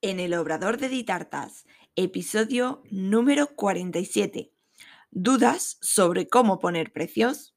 en el Obrador de Ditartas, episodio número 47. ¿Dudas sobre cómo poner precios?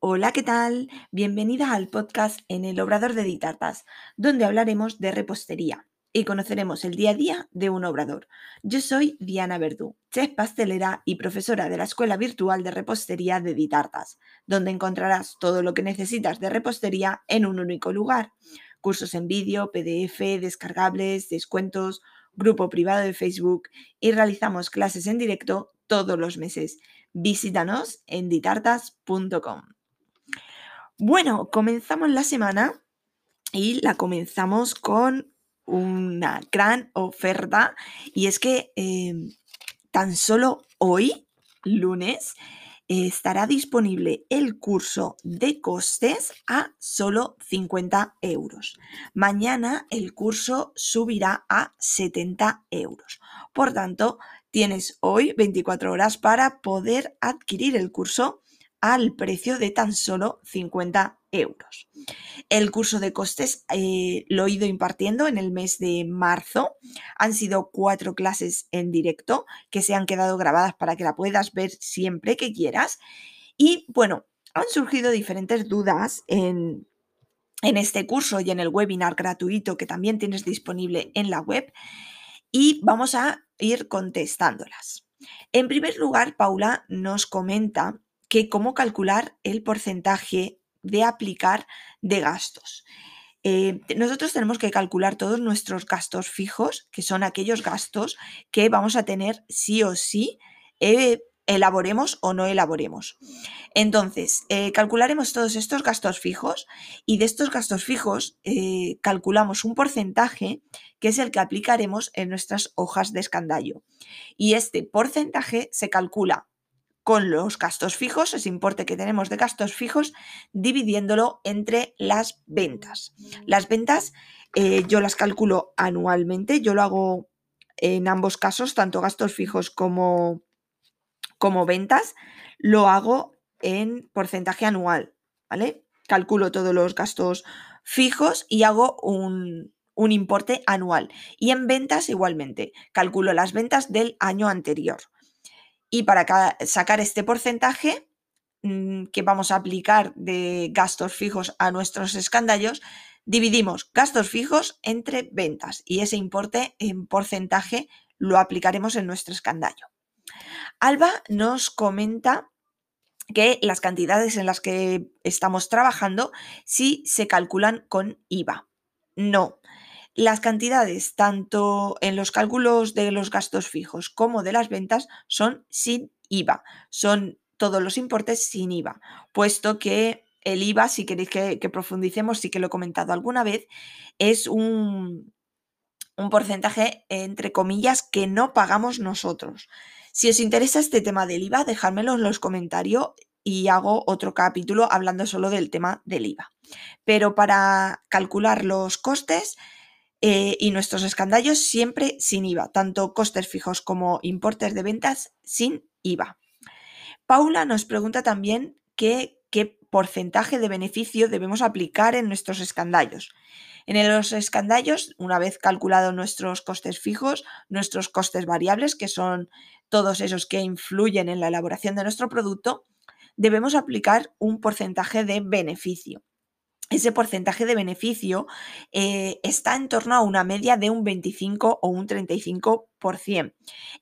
Hola, ¿qué tal? Bienvenida al podcast en el Obrador de Ditartas, donde hablaremos de repostería y conoceremos el día a día de un obrador. Yo soy Diana Verdú, chef pastelera y profesora de la Escuela Virtual de Repostería de Ditartas, donde encontrarás todo lo que necesitas de repostería en un único lugar. Cursos en vídeo, PDF, descargables, descuentos, grupo privado de Facebook y realizamos clases en directo todos los meses. Visítanos en ditartas.com. Bueno, comenzamos la semana y la comenzamos con una gran oferta y es que em, tan solo hoy, lunes, estará disponible el curso de costes a solo 50 euros. Mañana el curso subirá a 70 euros. Por tanto, tienes hoy 24 horas para poder adquirir el curso al precio de tan solo 50 euros. El curso de costes eh, lo he ido impartiendo en el mes de marzo. Han sido cuatro clases en directo que se han quedado grabadas para que la puedas ver siempre que quieras. Y bueno, han surgido diferentes dudas en, en este curso y en el webinar gratuito que también tienes disponible en la web y vamos a ir contestándolas. En primer lugar, Paula nos comenta que cómo calcular el porcentaje de aplicar de gastos. Eh, nosotros tenemos que calcular todos nuestros gastos fijos, que son aquellos gastos que vamos a tener sí o sí, eh, elaboremos o no elaboremos. Entonces, eh, calcularemos todos estos gastos fijos y de estos gastos fijos calculamos un porcentaje que es el que aplicaremos en nuestras hojas de escandallo. Y este porcentaje se calcula con los gastos fijos, ese importe que tenemos de gastos fijos, dividiéndolo entre las ventas. Las ventas eh, yo las calculo anualmente, yo lo hago en ambos casos, tanto gastos fijos como, como ventas, lo hago en porcentaje anual, ¿vale? Calculo todos los gastos fijos y hago un, un importe anual. Y en ventas igualmente, calculo las ventas del año anterior. Y para sacar este porcentaje mm, que vamos a aplicar de gastos fijos a nuestros escandallos, dividimos gastos fijos entre ventas y ese importe en porcentaje lo aplicaremos en nuestro escandallo. Alba nos comenta que las cantidades en las que estamos trabajando sí se calculan con IVA. No, las cantidades, tanto en los cálculos de los gastos fijos como de las ventas, son sin IVA. Son todos los importes sin IVA, puesto que el IVA, si queréis que, profundicemos, sí que lo he comentado alguna vez, es un, un porcentaje, entre comillas, que no pagamos nosotros. Si os interesa este tema del IVA, dejádmelo en los comentarios y hago otro capítulo hablando solo del tema del IVA. Pero para calcular los costes, eh, y nuestros escandallos siempre sin IVA, tanto costes fijos como importes de ventas sin IVA. Paula nos pregunta también qué porcentaje de beneficio debemos aplicar en nuestros escandallos. En los escandallos, una vez calculados nuestros costes fijos, nuestros costes variables, que son todos esos que influyen en la elaboración de nuestro producto, debemos aplicar un porcentaje de beneficio ese porcentaje de beneficio eh, está en torno a una media de un 25 o un 35%.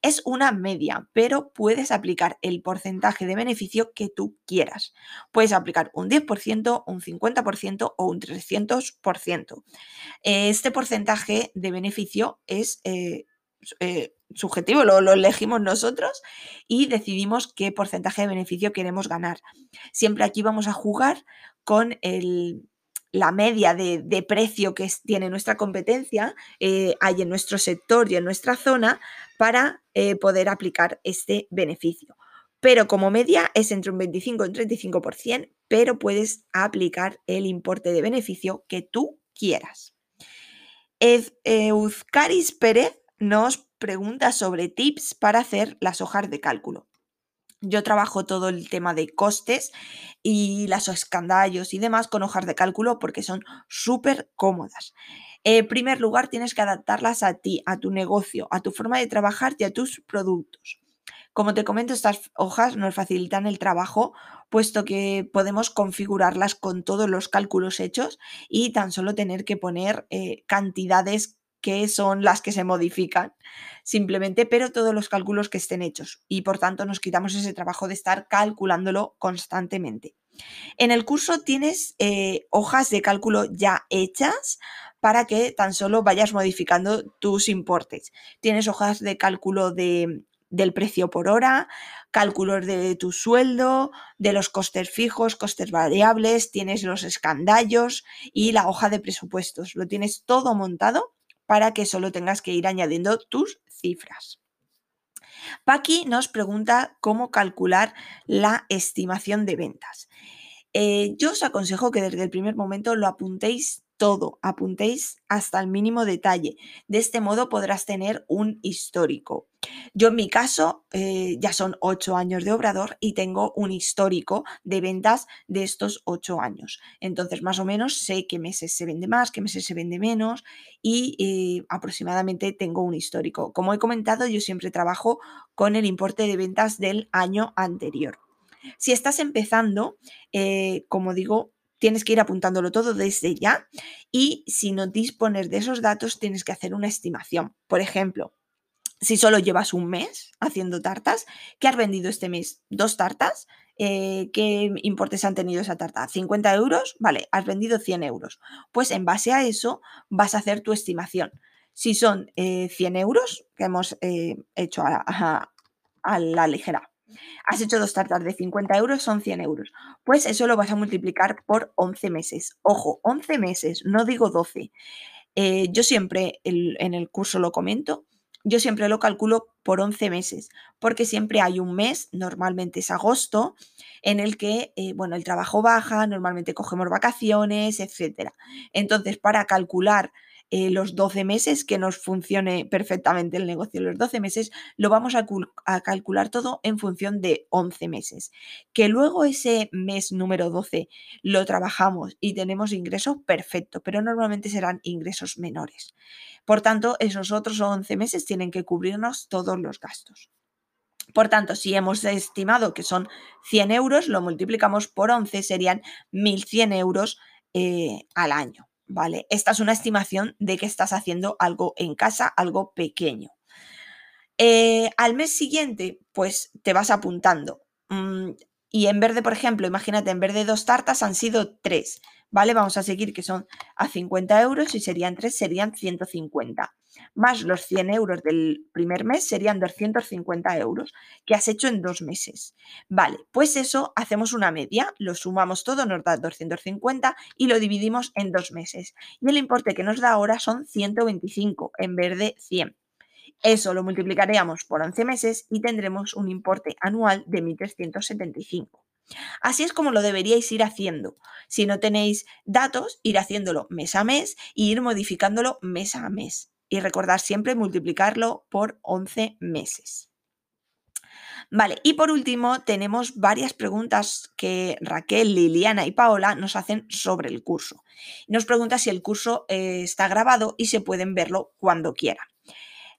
Es una media, pero puedes aplicar el porcentaje de beneficio que tú quieras. Puedes aplicar un 10%, un 50% o un 300%. Este porcentaje de beneficio es... Eh, eh, subjetivo, lo, elegimos nosotros y decidimos qué porcentaje de beneficio queremos ganar. Siempre aquí vamos a jugar con el, la media de, precio que tiene nuestra competencia eh, hay en nuestro sector y en nuestra zona para eh, poder aplicar este beneficio. Pero como media es entre un 25 y un 35%, pero puedes aplicar el importe de beneficio que tú quieras. Euskaris Pérez nos pregunta sobre tips para hacer las hojas de cálculo. Yo trabajo todo el tema de costes y las escandallos y demás con hojas de cálculo porque son súper cómodas. En primer lugar, tienes que adaptarlas a ti, a tu negocio, a tu forma de trabajar y a tus productos. Como te comento, estas hojas nos facilitan el trabajo, puesto que podemos configurarlas con todos los cálculos hechos y tan solo tener que poner eh, cantidades que son las que se modifican simplemente, pero todos los cálculos que estén hechos. Y por tanto nos quitamos ese trabajo de estar calculándolo constantemente. En el curso tienes eh, hojas de cálculo ya hechas para que tan solo vayas modificando tus importes. Tienes hojas de cálculo de, del precio por hora, cálculos de tu sueldo, de los costes fijos, costes variables, tienes los escandallos y la hoja de presupuestos. Lo tienes todo montado para que solo tengas que ir añadiendo tus cifras. Paqui nos pregunta cómo calcular la estimación de ventas. Eh, yo os aconsejo que desde el primer momento lo apuntéis todo, apuntéis hasta el mínimo detalle. De este modo podrás tener un histórico. Yo en mi caso eh, ya son ocho años de obrador y tengo un histórico de ventas de estos ocho años. Entonces más o menos sé qué meses se vende más, qué meses se vende menos y eh, aproximadamente tengo un histórico. Como he comentado, yo siempre trabajo con el importe de ventas del año anterior. Si estás empezando, eh, como digo, tienes que ir apuntándolo todo desde ya y si no dispones de esos datos tienes que hacer una estimación. Por ejemplo, si solo llevas un mes haciendo tartas, ¿qué has vendido este mes? ¿Dos tartas? Eh, ¿Qué importes han tenido esa tarta? ¿50 euros? Vale, has vendido 100 euros. Pues en base a eso vas a hacer tu estimación. Si son 100 eh, euros, que hemos eh, hecho a la ligera, Has hecho dos tartas de 50 euros, son 100 euros. Pues eso lo vas a multiplicar por 11 meses. Ojo, 11 meses, no digo 12. Eh, yo siempre en el curso lo comento, yo siempre lo calculo por 11 meses, porque siempre hay un mes, normalmente es agosto, en el que, eh, bueno, el trabajo baja, normalmente cogemos vacaciones, etc. Entonces, para calcular eh, los 12 meses, que nos funcione perfectamente el negocio los 12 meses, lo vamos a, calcular todo en función de 11 meses. Que luego ese mes número 12 lo trabajamos y tenemos ingresos, perfecto, pero normalmente serán ingresos menores. Por tanto, esos otros 11 meses tienen que cubrirnos todos los gastos. Por tanto, si hemos estimado que son 100 euros, lo multiplicamos por 11, serían 1.100 euros eh, al año. ¿Vale? Esta es una estimación de que estás haciendo algo en casa, algo pequeño. Eh, al mes siguiente, pues te vas apuntando. Mm, y en vez de, por ejemplo, imagínate, en vez de dos tartas han sido tres, ¿vale? Vamos a seguir que son a 50 euros y serían tres, serían 150 más los 100 euros del primer mes serían 250 euros que has hecho en dos meses. Vale, pues eso hacemos una media, lo sumamos todo, nos da 250 y lo dividimos en dos meses. Y el importe que nos da ahora son 125 en vez de 100. Eso lo multiplicaríamos por 11 meses y tendremos un importe anual de 1.375. Así es como lo deberíais ir haciendo. Si no tenéis datos, ir haciéndolo mes a mes e ir modificándolo mes a mes y recordar siempre multiplicarlo por 11 meses. Vale, y por último tenemos varias preguntas que Raquel, Liliana y Paola nos hacen sobre el curso. Nos pregunta si el curso eh, está grabado y se pueden verlo cuando quieran.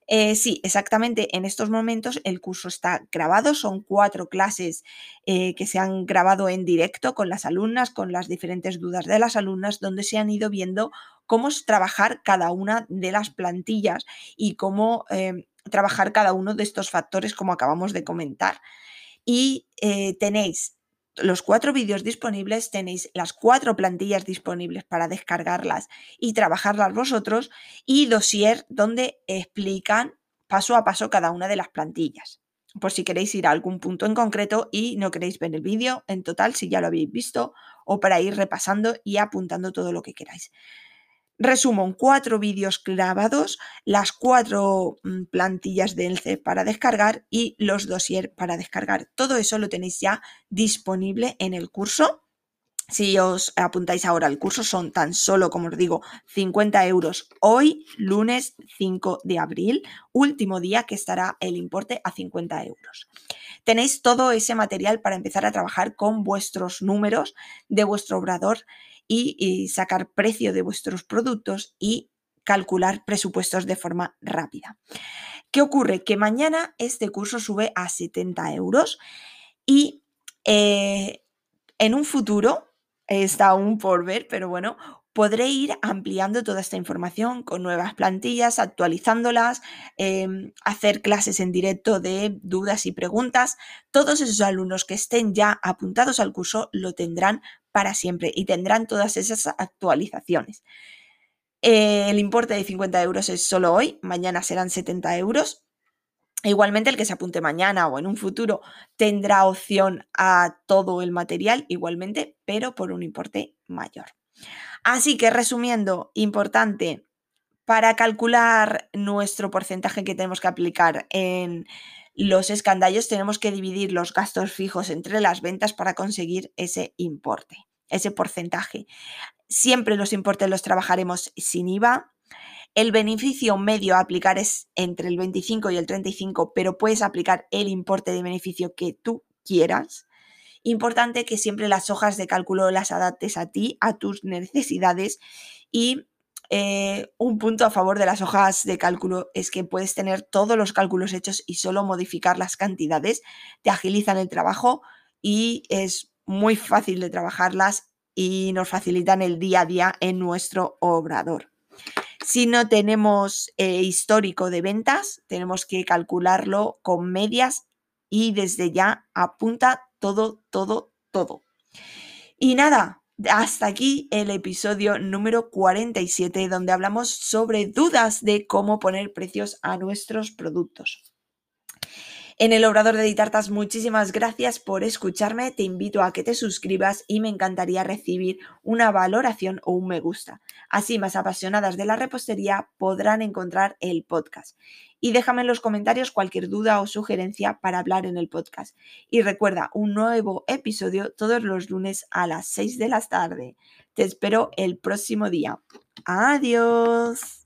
Eh, sí, exactamente. En estos momentos el curso está grabado. Son cuatro clases eh, que se han grabado en directo con las alumnas, con las diferentes dudas de las alumnas, donde se han ido viendo cómo trabajar cada una de las plantillas y cómo em, trabajar cada uno de estos factores, como acabamos de comentar. Y eh, tenéis los cuatro vídeos disponibles, tenéis las cuatro plantillas disponibles para descargarlas y trabajarlas vosotros y dossier donde explican paso a paso cada una de las plantillas. Por si queréis ir a algún punto en concreto y no queréis ver el vídeo en total, si ya lo habéis visto, o para ir repasando y apuntando todo lo que queráis. Resumo cuatro vídeos grabados, las cuatro mm, plantillas de ELCE para descargar y los dossier para descargar. Todo eso lo tenéis ya disponible en el curso si os apuntáis ahora al curso, son tan solo, como os digo, 50 euros hoy, lunes 5 de abril, último día que estará el importe a 50 euros. Tenéis todo ese material para empezar a trabajar con vuestros números de vuestro obrador y, sacar precio de vuestros productos y calcular presupuestos de forma rápida. ¿Qué ocurre? Que mañana este curso sube a 70 euros y eh, en un futuro, está aún por ver, pero bueno, podré ir ampliando toda esta información con nuevas plantillas, actualizándolas, em, hacer clases en directo de dudas y preguntas. Todos esos alumnos que estén ya apuntados al curso lo tendrán para siempre y tendrán todas esas actualizaciones. El importe de 50 euros es solo hoy, mañana serán 70 euros. Igualmente, el que se apunte mañana o en un futuro tendrá opción a todo el material, igualmente, pero por un importe mayor. Así que, resumiendo, importante, para calcular nuestro porcentaje que tenemos que aplicar en los escandallos, tenemos que dividir los gastos fijos entre las ventas para conseguir ese importe, ese porcentaje. Siempre los importes los trabajaremos sin IVA, el beneficio medio a aplicar es entre el 25 y el 35, pero puedes aplicar el importe de beneficio que tú quieras. Importante que siempre las hojas de cálculo las adaptes a ti, a tus necesidades y eh, un punto a favor de las hojas de cálculo es que puedes tener todos los cálculos hechos y solo modificar las cantidades, te agilizan el trabajo y es muy fácil de trabajarlas y nos facilitan el día a día en nuestro obrador. Si no tenemos eh, histórico de ventas, tenemos que calcularlo con medias y desde ya apunta todo, todo, todo. Y nada, hasta aquí el episodio número 47 donde hablamos sobre dudas de cómo poner precios a nuestros productos. En el Obrador de Editartas, muchísimas gracias por escucharme. Te invito a que te suscribas y me encantaría recibir una valoración o un me gusta. Así más apasionadas de la repostería podrán encontrar el podcast. Y déjame en los comentarios cualquier duda o sugerencia para hablar en el podcast. Y recuerda, un nuevo episodio todos los lunes a las 6 de la tarde. Te espero el próximo día. Adiós.